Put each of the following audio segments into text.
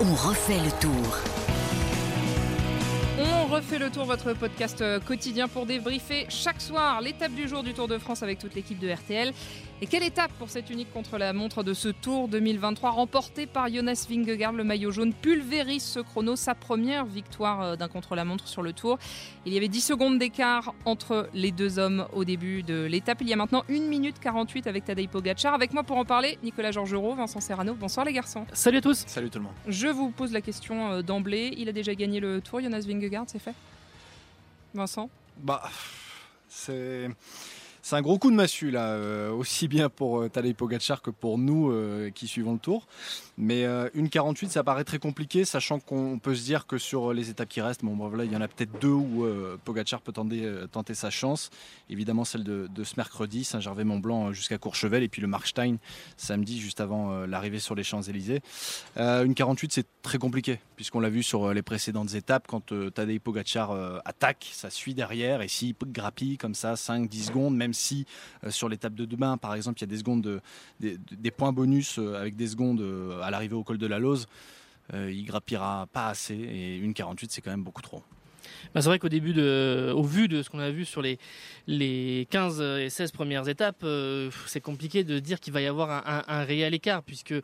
On refait le tour. On refait le tour, votre podcast euh, quotidien pour débriefer chaque soir l'étape du jour du Tour de France avec toute l'équipe de RTL. Et quelle étape pour cette unique contre-la-montre de ce Tour 2023 remporté par Jonas Vingegaard, le maillot jaune pulvérise ce chrono, sa première victoire euh, d'un contre-la-montre sur le Tour. Il y avait 10 secondes d'écart entre les deux hommes au début de l'étape. Il y a maintenant 1 minute 48 avec Tadej Pogacar. Avec moi pour en parler, Nicolas Georgerot, Vincent Serrano. Bonsoir les garçons. Salut à tous. Salut tout le monde. Je vous pose la question euh, d'emblée. Il a déjà gagné le Tour, Jonas Vingegaard, c'est fait? Vincent? Bah, c'est. C'est un gros coup de massue là, euh, aussi bien pour euh, Tadej Pogacar que pour nous euh, qui suivons le tour. Mais euh, une 48, ça paraît très compliqué, sachant qu'on peut se dire que sur les étapes qui restent, bon, voilà, il y en a peut-être deux où Pogacar peut tenter, sa chance. Évidemment, celle de, de ce mercredi, Saint-Gervais-Mont-Blanc jusqu'à Courchevel, et puis le Markstein samedi, juste avant l'arrivée sur les Champs-Élysées. une 48, c'est très compliqué, puisqu'on l'a vu sur les précédentes étapes, quand Tadej Pogacar attaque, ça suit derrière, et s'il grappille comme ça 5-10 secondes, même si euh, sur l'étape de demain, par exemple, il y a des secondes, de, des, points bonus euh, avec des secondes euh, à l'arrivée au col de la Lose, il grappillera pas assez et une 48 c'est quand même beaucoup trop. Bah c'est vrai qu'au début, de, au vu de ce qu'on a vu sur les, les 15 et 16 premières étapes, c'est compliqué de dire qu'il va y avoir un, réel écart, puisque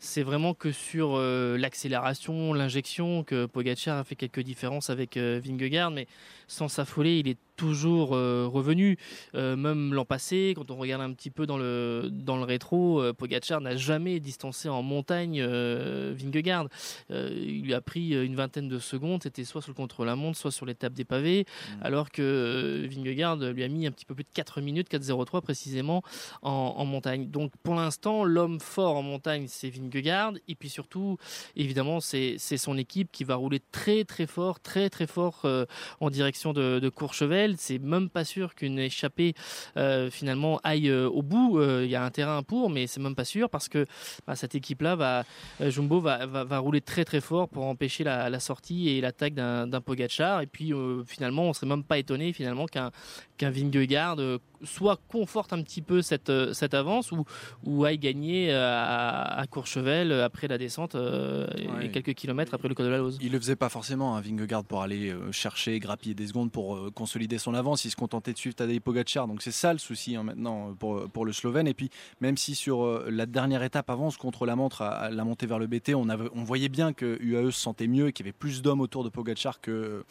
c'est vraiment que sur l'accélération, l'injection, que Pogacar a fait quelques différences avec euh, Vingegaard, mais sans s'affoler, il est toujours euh, revenu. Euh, même l'an passé, quand on regarde un petit peu dans le, dans le rétro, euh, Pogacar n'a jamais distancé en montagne Vingegaard. il lui a pris une vingtaine de secondes, c'était soit sur le contre-la-montre, soit sur l'étape des pavés, mmh. alors que Vingegaard lui a mis un petit peu plus de 4 minutes, 4-0-3 précisément, en, en, montagne. Donc pour l'instant, l'homme fort en montagne, c'est Vingegaard, et puis surtout, évidemment, c'est son équipe qui va rouler très très fort, très très fort en direction de, de Courchevel c'est même pas sûr qu'une échappée euh, finalement aille euh, au bout. Euh, il y a un terrain pour, mais c'est même pas sûr parce que bah, cette équipe-là va, euh, Jumbo va, va, va, rouler très très fort pour empêcher la, la sortie et l'attaque d'un Pogachar. Et puis euh, finalement, on serait même pas étonné finalement qu'un qu'un Vingegaard soit conforte un petit peu cette, cette avance ou, ou aille gagner à, à Courchevel après la descente euh, ouais. et quelques kilomètres après le col de la Lose. Il le faisait pas forcément, hein, Vingegaard, pour aller chercher, grappiller des secondes pour consolider son avance. Il se contentait de suivre Tadej Pogacar. Donc c'est ça le souci hein, maintenant pour, pour le Slovène. Et puis même si sur euh, la dernière étape avance contre la montre la montée vers le BT, on, on voyait bien que UAE se sentait mieux et qu'il y avait plus d'hommes autour de Pogacar que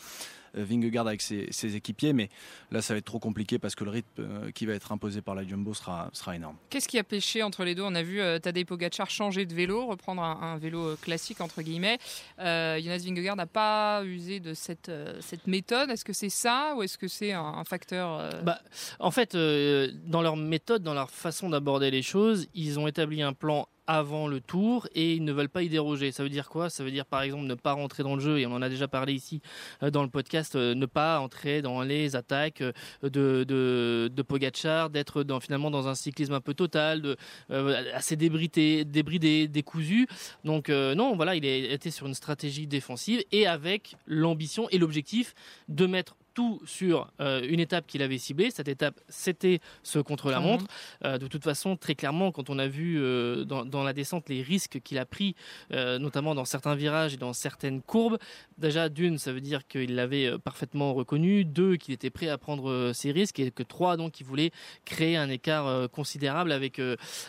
Vingegaard avec ses, ses, équipiers, mais là ça va être trop compliqué parce que le rythme euh, qui va être imposé par la Jumbo sera, sera énorme. Qu'est-ce qui a pêché entre les deux? On a vu euh, Tadej Pogacar changer de vélo, reprendre un, un vélo euh, classique entre guillemets. Euh, Jonas Vingegaard n'a pas usé de cette, cette méthode. Est-ce que c'est ça ou est-ce que c'est un, un, facteur euh... bah, En fait, dans leur méthode, dans leur façon d'aborder les choses, ils ont établi un plan avant le tour et ils ne veulent pas y déroger. Ça veut dire quoi? Ça veut dire par exemple ne pas rentrer dans le jeu et on en a déjà parlé ici euh, dans le podcast, euh, ne pas entrer dans les attaques euh, de, de, de Pogachar, d'être finalement dans un cyclisme un peu total, de, euh, assez débridé, débridé, décousu. Donc non, voilà, il a été sur une stratégie défensive et avec l'ambition et l'objectif de mettre tout sur euh, une étape qu'il avait ciblée. Cette étape, c'était ce contre-la-montre. Euh, de toute façon, très clairement, quand on a vu euh, dans, dans, la descente les risques qu'il a pris, notamment dans certains virages et dans certaines courbes, déjà, d'une, ça veut dire qu'il l'avait parfaitement reconnu. Deux, qu'il était prêt à prendre ses risques. Et que trois, donc, il voulait créer un écart considérable avec,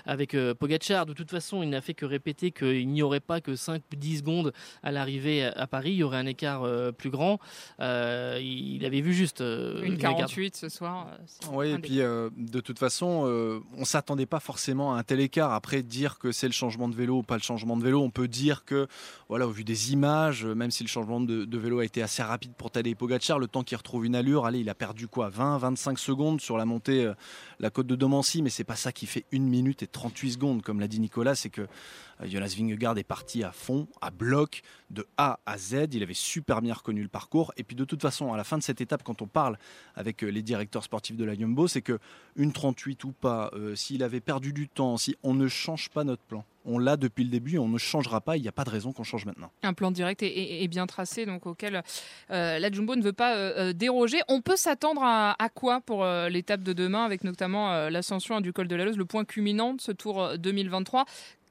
avec Pogachar. De toute façon, il n'a fait que répéter qu'il n'y aurait pas que 5 10 secondes à l'arrivée à Paris. Il y aurait un écart plus grand. il avait vu juste. Euh, une 48 ce soir. Oui, et puis euh, de toute façon, euh, on s'attendait pas forcément à un tel écart. Après, dire que c'est le changement de vélo ou pas le changement de vélo, on peut dire que, voilà, au vu des images, même si le changement de, de vélo a été assez rapide pour Tadej Pogacar, le temps qu'il retrouve une allure, allez, il a perdu quoi 20, 25 secondes sur la montée, euh, la côte de Domancy, mais c'est pas ça qui fait 1 minute et 38 secondes, comme l'a dit Nicolas, c'est que euh, Jonas Vingegaard est parti à fond, à bloc, de A à Z. Il avait super bien reconnu le parcours. Et puis de toute façon, à la fin de cette étape, quand on parle avec euh, les directeurs sportifs de la Jumbo, c'est que une 38 ou pas, euh, s'il avait perdu du temps, si on ne change pas notre plan on l'a depuis le début, on ne changera pas, il n'y a pas de raison qu'on change maintenant. Un plan direct et, bien tracé, donc auquel euh, la Jumbo ne veut pas euh, déroger. On peut s'attendre à, quoi pour euh, l'étape de demain, avec notamment l'ascension du col de la Lose, le point culminant de ce Tour 2023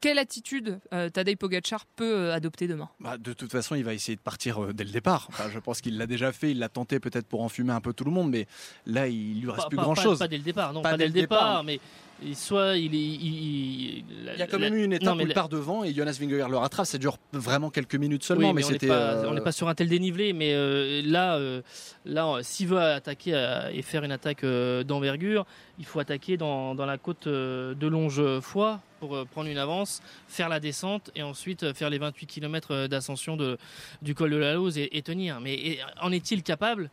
quelle attitude euh, Tadej Pogacar peut euh, adopter demain? Bah, De toute façon, il va essayer de partir euh, dès le départ. je pense qu'il l'a déjà fait, il l'a tenté peut-être pour enfumer un peu tout le monde, mais là, il lui reste plus grand-chose. Pas, dès le départ, non, pas, dès, le départ, mais soit il est. Il, y a quand même eu une étape où il part devant et Jonas Vingegaard le rattrape. Ça dure vraiment quelques minutes seulement, mais, c'était. On n'est pas, sur un tel dénivelé, mais là, là, s'il veut attaquer et faire une attaque d'envergure, il faut attaquer dans, dans la côte de Longe-Foix pour euh, prendre une avance, faire la descente et ensuite euh, faire les 28 km euh, d'ascension du col de la Lose et, tenir. Mais en est-il capable?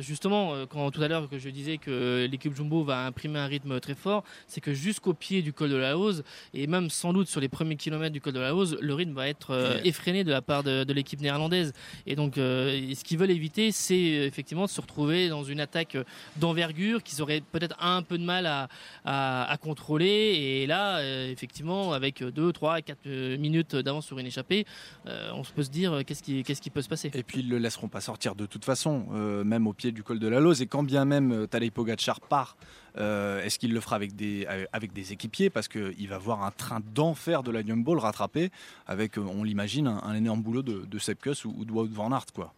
Justement, quand tout à l'heure que je disais que l'équipe Jumbo va imprimer un rythme très fort, c'est que jusqu'au pied du col de la Hose et même sans doute sur les premiers kilomètres du col de la Hose, le rythme va être effréné de la part de, l'équipe néerlandaise. Et donc, ce qu'ils veulent éviter, c'est effectivement de se retrouver dans une attaque d'envergure qu'ils auraient peut-être un peu de mal à, à contrôler. Et là, effectivement, avec 2, 3, 4 minutes d'avance sur une échappée, euh, on peut se dire euh, qu'est-ce qui, qu'est-ce qui peut se passer. Et puis ils ne le laisseront pas sortir de toute façon, euh, même au pied du col de la Lose. Et quand bien même Tadej Pogacar part, est-ce qu'il le fera avec des, avec des équipiers? Parce qu'il va voir un train d'enfer de la Jumbo le rattraper avec, on l'imagine, un, énorme boulot de, de Sepkus ou, de Wout van Aert. Quoi.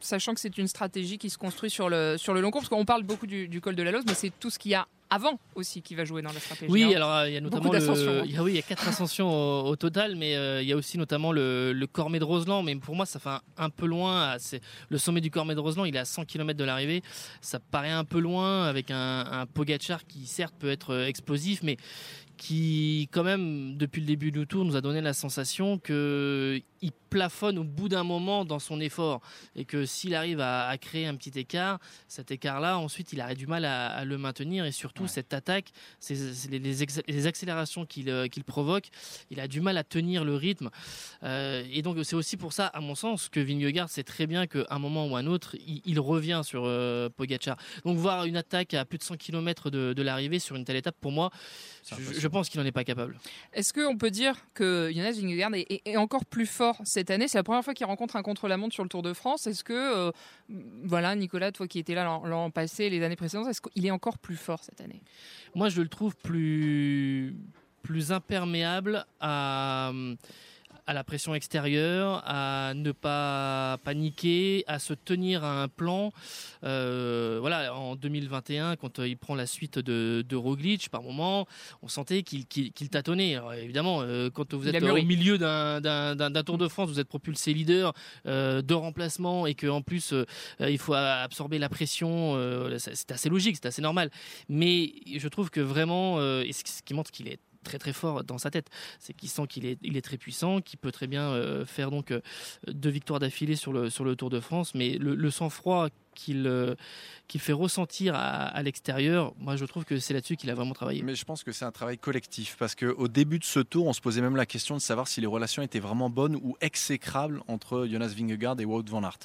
sachant que c'est une stratégie qui se construit sur le, sur le long cours, parce qu'on parle beaucoup du, du col de la Lose, mais c'est tout ce qu'il y a avant aussi qui va jouer dans la stratégie. Oui, alors il y a notamment le, il y a, oui, il y a quatre ascensions au, total, mais euh, il y a aussi notamment le, le Cormet de Roseland. Mais pour moi, ça fait un, peu loin. C'est le sommet du Cormet de Roseland, il est à 100 km de l'arrivée. Ça paraît un peu loin avec un, un Pogachar qui certes peut être euh, explosif, mais qui, quand même, depuis le début du tour, nous a donné la sensation qu'il plafonne au bout d'un moment dans son effort et que s'il arrive à, créer un petit écart, cet écart-là, ensuite, il aurait du mal à, le maintenir et surtout cette attaque, les, accélérations euh, qu'il provoque, il a du mal à tenir le rythme. Euh, et donc, c'est aussi pour ça, à mon sens, que Vingegaard sait très bien qu'à un moment ou un autre, il, revient sur euh, Pogacar. Donc, voir une attaque à plus de 100 km de, l'arrivée sur une telle étape, pour moi, je, pense qu'il n'en est pas capable. Est-ce qu'on peut dire que Jonas Vingegaard est, encore plus fort cette année? C'est la première fois qu'il rencontre un contre-la-montre sur le Tour de France. Est-ce que, euh, voilà, Nicolas, toi qui étais là l'an passé, les années précédentes, est-ce qu'il est encore plus fort cette année? Moi, je le trouve plus, plus imperméable à à la pression extérieure, à ne pas paniquer, à se tenir à un plan. Euh, voilà, en 2021, quand euh, il prend la suite de, de Roglic, par moment, on sentait qu'il tâtonnait. Alors, évidemment, euh, quand vous êtes au milieu d'un Tour de France, vous êtes propulsé leader de remplacement et qu'en plus il faut absorber la pression, c'est assez logique, c'est assez normal. Mais je trouve que vraiment, et ce qui montre qu'il est très très fort dans sa tête. C'est qu'il sent qu'il est, il est très puissant, qu'il peut très bien euh, faire donc euh, deux victoires d'affilée sur le, sur le Tour de France, mais le sang-froid qu'il euh, qu'il fait ressentir à, l'extérieur, moi je trouve que c'est là-dessus qu'il a vraiment travaillé. Mais je pense que c'est un travail collectif parce qu'au début de ce tour, on se posait même la question de savoir si les relations étaient vraiment bonnes ou exécrables entre Jonas Vingegaard et Wout van Aert.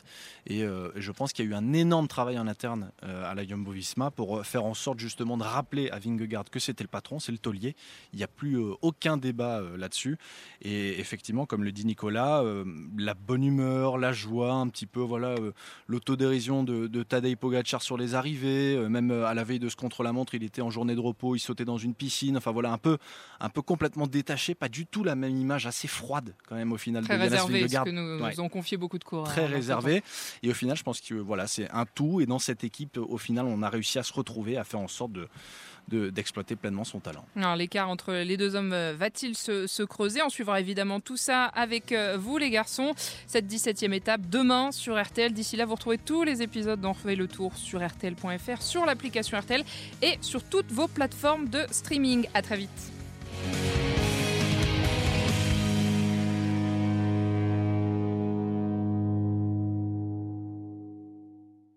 Et euh, je pense qu'il y a eu un énorme travail en interne euh, à la Jumbo-Visma pour faire en sorte justement de rappeler à Vingegaard que c'était le patron, c'est le taulier. Il n'y a plus aucun débat là-dessus. Et effectivement, comme le dit Nicolas, la bonne humeur, la joie, un petit peu voilà l'autodérision de de, Tadej Pogacar sur les arrivées, euh, même euh, à la veille de ce contre-la-montre, il était en journée de repos, il sautait dans une piscine, enfin voilà, un peu, un peu complètement détaché, pas du tout la même image, assez froide quand même au final. Très réservé, parce que nous, nous avons confié beaucoup de cours. Très réservé, et au final, je pense que voilà, c'est un tout, et dans cette équipe, au final, on a réussi à se retrouver, à faire en sorte de d'exploiter pleinement son talent. L'écart entre les deux hommes euh, va-t-il se, creuser On suivra évidemment tout ça avec euh, vous les garçons. Cette 17e étape demain sur RTL. D'ici là, vous retrouvez tous les épisodes d'En le tour sur RTL.fr, sur l'application RTL et sur toutes vos plateformes de streaming. À très vite.